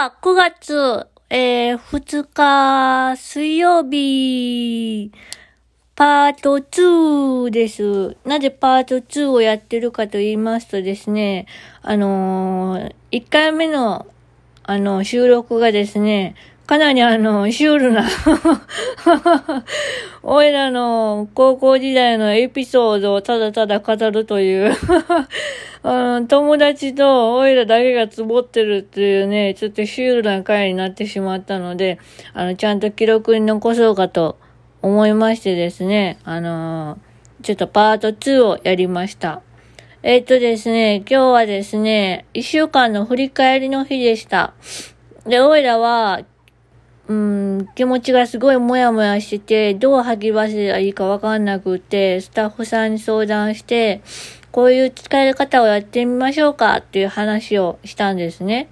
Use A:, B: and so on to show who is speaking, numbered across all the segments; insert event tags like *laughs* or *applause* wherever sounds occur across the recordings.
A: は9月、えー、2日水曜日、パート2です。なぜパート2をやってるかと言いますとですね、あのー、1回目の、あの、収録がですね、かなりあの、シュールな *laughs* おいらの高校時代のエピソードをただただ語るという *laughs* あの、友達とおいらだけがつぼってるっていうね、ちょっとシュールな回になってしまったので、あの、ちゃんと記録に残そうかと思いましてですね、あのー、ちょっとパート2をやりました。えっ、とですね、今日はですね、一週間の振り返りの日でした。で、おいらは、うん、気持ちがすごいもやもやしてて、どう吐き出せばいいかわかんなくて、スタッフさんに相談して、こういう使い方をやってみましょうかっていう話をしたんですね。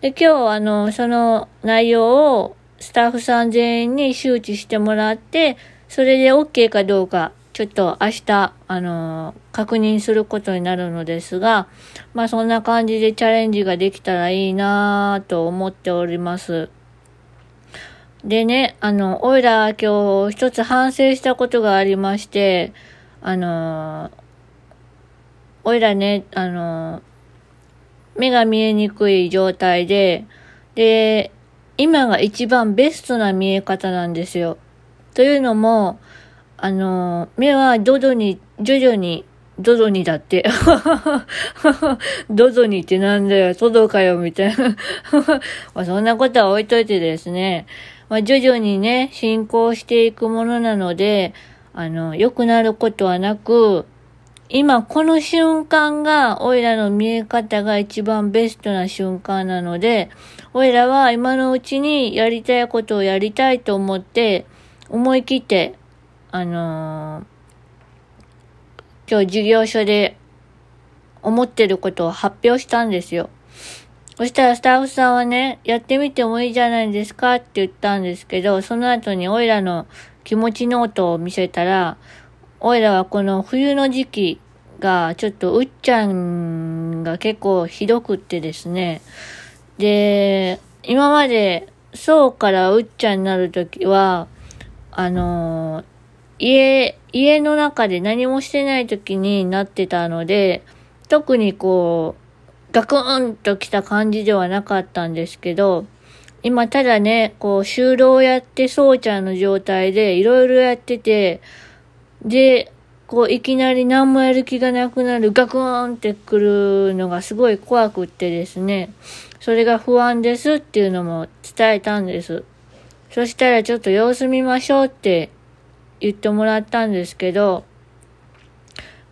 A: で、今日、あの、その内容をスタッフさん全員に周知してもらって、それで OK かどうか、ちょっと明日、あの、確認することになるのですが、まあそんな感じでチャレンジができたらいいなぁと思っております。でね、あの、おいら今日一つ反省したことがありまして、あの、おいらね、あの、目が見えにくい状態で、で、今が一番ベストな見え方なんですよ。というのも、あの、目は徐々に、徐々に、徐々にだって。*laughs* 徐々にってなんだよ、トドかよ、みたいな。*laughs* そんなことは置いといてですね。まあ、徐々にね、進行していくものなので、あの、良くなることはなく、今この瞬間が、おいらの見え方が一番ベストな瞬間なので、おいらは今のうちにやりたいことをやりたいと思って、思い切って、あのー、今日授業所で思ってることを発表したんですよ。そしたらスタッフさんはね、やってみてもいいじゃないですかって言ったんですけど、その後にオイラの気持ちノートを見せたら、オイラはこの冬の時期がちょっとうっちゃんが結構ひどくってですね、で、今までそうからうっちゃんになるときは、あの家、家の中で何もしてないときになってたので、特にこう、ガクンと来た感じではなかったんですけど、今ただね、こう、就労やってそうちゃんの状態でいろいろやってて、で、こう、いきなり何もやる気がなくなる、ガクンってくるのがすごい怖くってですね、それが不安ですっていうのも伝えたんです。そしたらちょっと様子見ましょうって言ってもらったんですけど、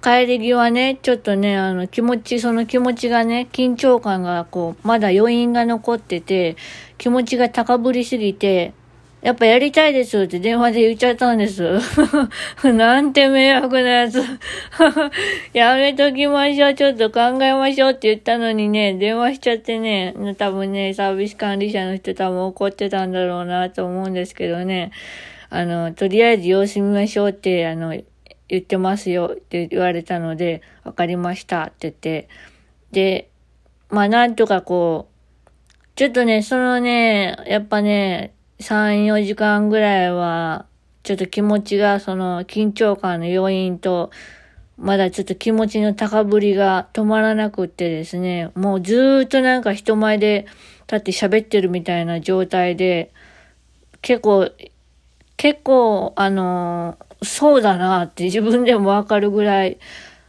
A: 帰り際ね、ちょっとね、あの、気持ち、その気持ちがね、緊張感がこう、まだ余韻が残ってて、気持ちが高ぶりすぎて、やっぱやりたいですって電話で言っちゃったんです。*laughs* なんて迷惑なやつ。*laughs* やめときましょう。ちょっと考えましょうって言ったのにね、電話しちゃってね、多分ね、サービス管理者の人多分怒ってたんだろうなと思うんですけどね。あの、とりあえず様子見ましょうって、あの、言ってますよって言われたので、わかりましたって言って、で、まあなんとかこう、ちょっとね、そのね、やっぱね、3、4時間ぐらいは、ちょっと気持ちが、その緊張感の要因と、まだちょっと気持ちの高ぶりが止まらなくってですね、もうずーっとなんか人前で立って喋ってるみたいな状態で、結構、結構、あのそうだなって自分でもわかるぐらい、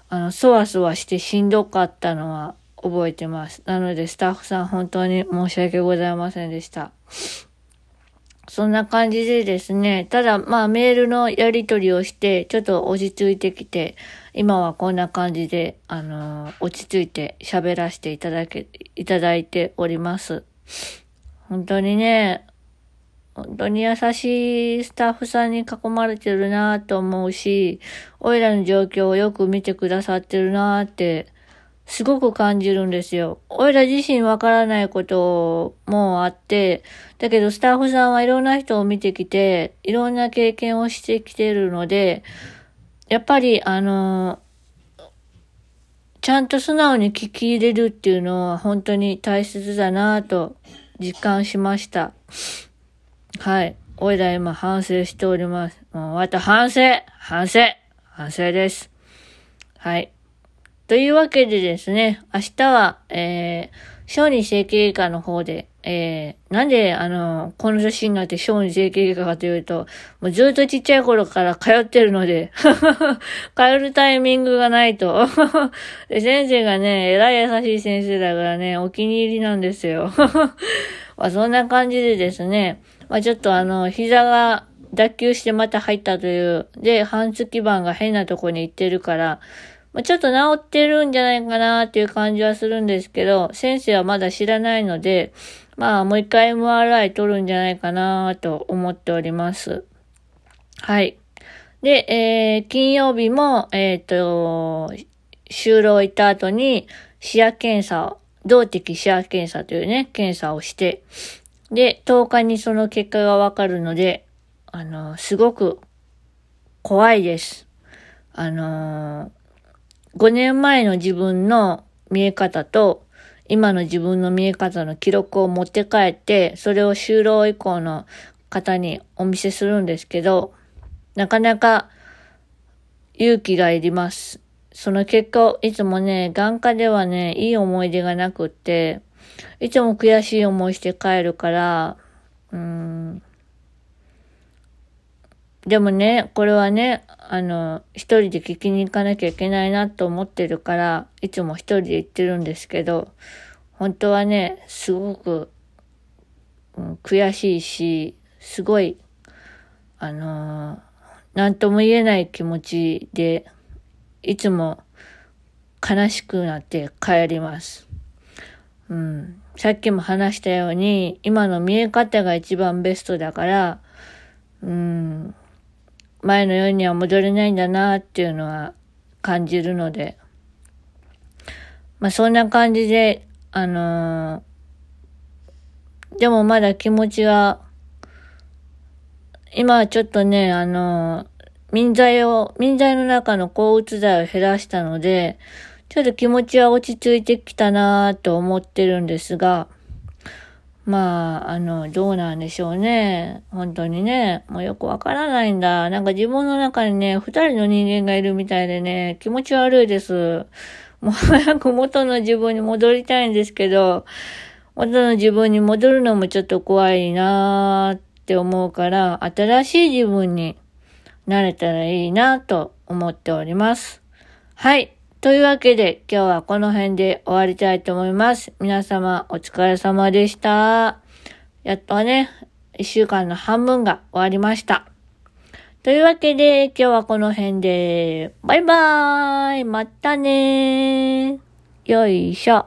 A: あの、そわそわしてしんどかったのは覚えてます。なので、スタッフさん本当に申し訳ございませんでした。そんな感じでですね、ただ、まあ、メールのやり取りをして、ちょっと落ち着いてきて、今はこんな感じで、あの、落ち着いて喋らせていただけ、いただいております。本当にね、本当に優しいスタッフさんに囲まれてるなと思うし、おいらの状況をよく見てくださってるなって、すごく感じるんですよ。おいら自身わからないこともあって、だけどスタッフさんはいろんな人を見てきて、いろんな経験をしてきてるので、やっぱりあの、ちゃんと素直に聞き入れるっていうのは本当に大切だなと実感しました。はい。おいら今反省しております。もうまた反省反省反省です。はい。というわけでですね、明日は、えー、小児整形外科の方で、えー、なんで、あの、この年になって小児整形外科かというと、もうずっとちっちゃい頃から通ってるので *laughs* 通るタイミングがないとで。*laughs* 先生がね、えらい優しい先生だからね、お気に入りなんですよ *laughs* まあ、そんな感じでですね、まあ、ちょっとあの、膝が脱臼してまた入ったという、で、半月板が変なとこに行ってるから、まあ、ちょっと治ってるんじゃないかなっていう感じはするんですけど、先生はまだ知らないので、まあもう一回 MRI 取るんじゃないかなと思っております。はい。で、えー、金曜日も、えっ、ー、と、就労行った後に視野検査を、動的視野検査というね、検査をして、で、10日にその結果がわかるので、あの、すごく怖いです。あの5年前の自分の見え方と、今の自分の見え方の記録を持って帰って、それを就労以降の方にお見せするんですけど、なかなか勇気がいります。その結果、いつもね、眼科ではね、いい思い出がなくって、いつも悔しい思いして帰るから、うん、でもね、これはね、あの、一人で聞きに行かなきゃいけないなと思ってるから、いつも一人で行ってるんですけど、本当はね、すごく、うん、悔しいし、すごい、あのー、なんとも言えない気持ちで、いつも悲しくなって帰ります。うん。さっきも話したように、今の見え方が一番ベストだから、うん、前のようには戻れないんだなっていうのは感じるので、まあそんな感じで、あのー、でもまだ気持ちが、今はちょっとね、あのー、民剤を、民剤の中の抗うつ剤を減らしたので、ちょっと気持ちは落ち着いてきたなと思ってるんですが、まあ、あの、どうなんでしょうね。本当にね。もうよくわからないんだ。なんか自分の中にね、二人の人間がいるみたいでね、気持ち悪いです。もう早く元の自分に戻りたいんですけど、元の自分に戻るのもちょっと怖いなーって思うから、新しい自分になれたらいいなと思っております。はい。というわけで今日はこの辺で終わりたいと思います。皆様お疲れ様でした。やっとね、一週間の半分が終わりました。というわけで今日はこの辺でバイバーイまたねーよいしょ。